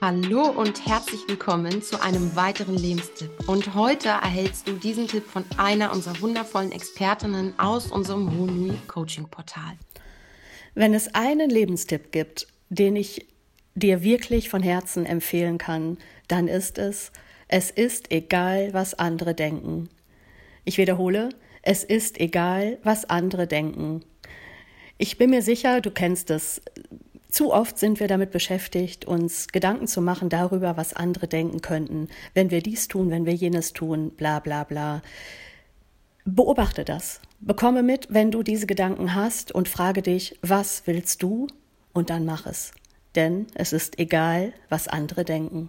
Hallo und herzlich willkommen zu einem weiteren Lebenstipp. Und heute erhältst du diesen Tipp von einer unserer wundervollen Expertinnen aus unserem Honui Coaching Portal. Wenn es einen Lebenstipp gibt, den ich dir wirklich von Herzen empfehlen kann, dann ist es, es ist egal, was andere denken. Ich wiederhole, es ist egal, was andere denken. Ich bin mir sicher, du kennst es. Zu oft sind wir damit beschäftigt, uns Gedanken zu machen darüber, was andere denken könnten, wenn wir dies tun, wenn wir jenes tun, bla bla bla. Beobachte das. Bekomme mit, wenn du diese Gedanken hast und frage dich, was willst du? Und dann mach es. Denn es ist egal, was andere denken.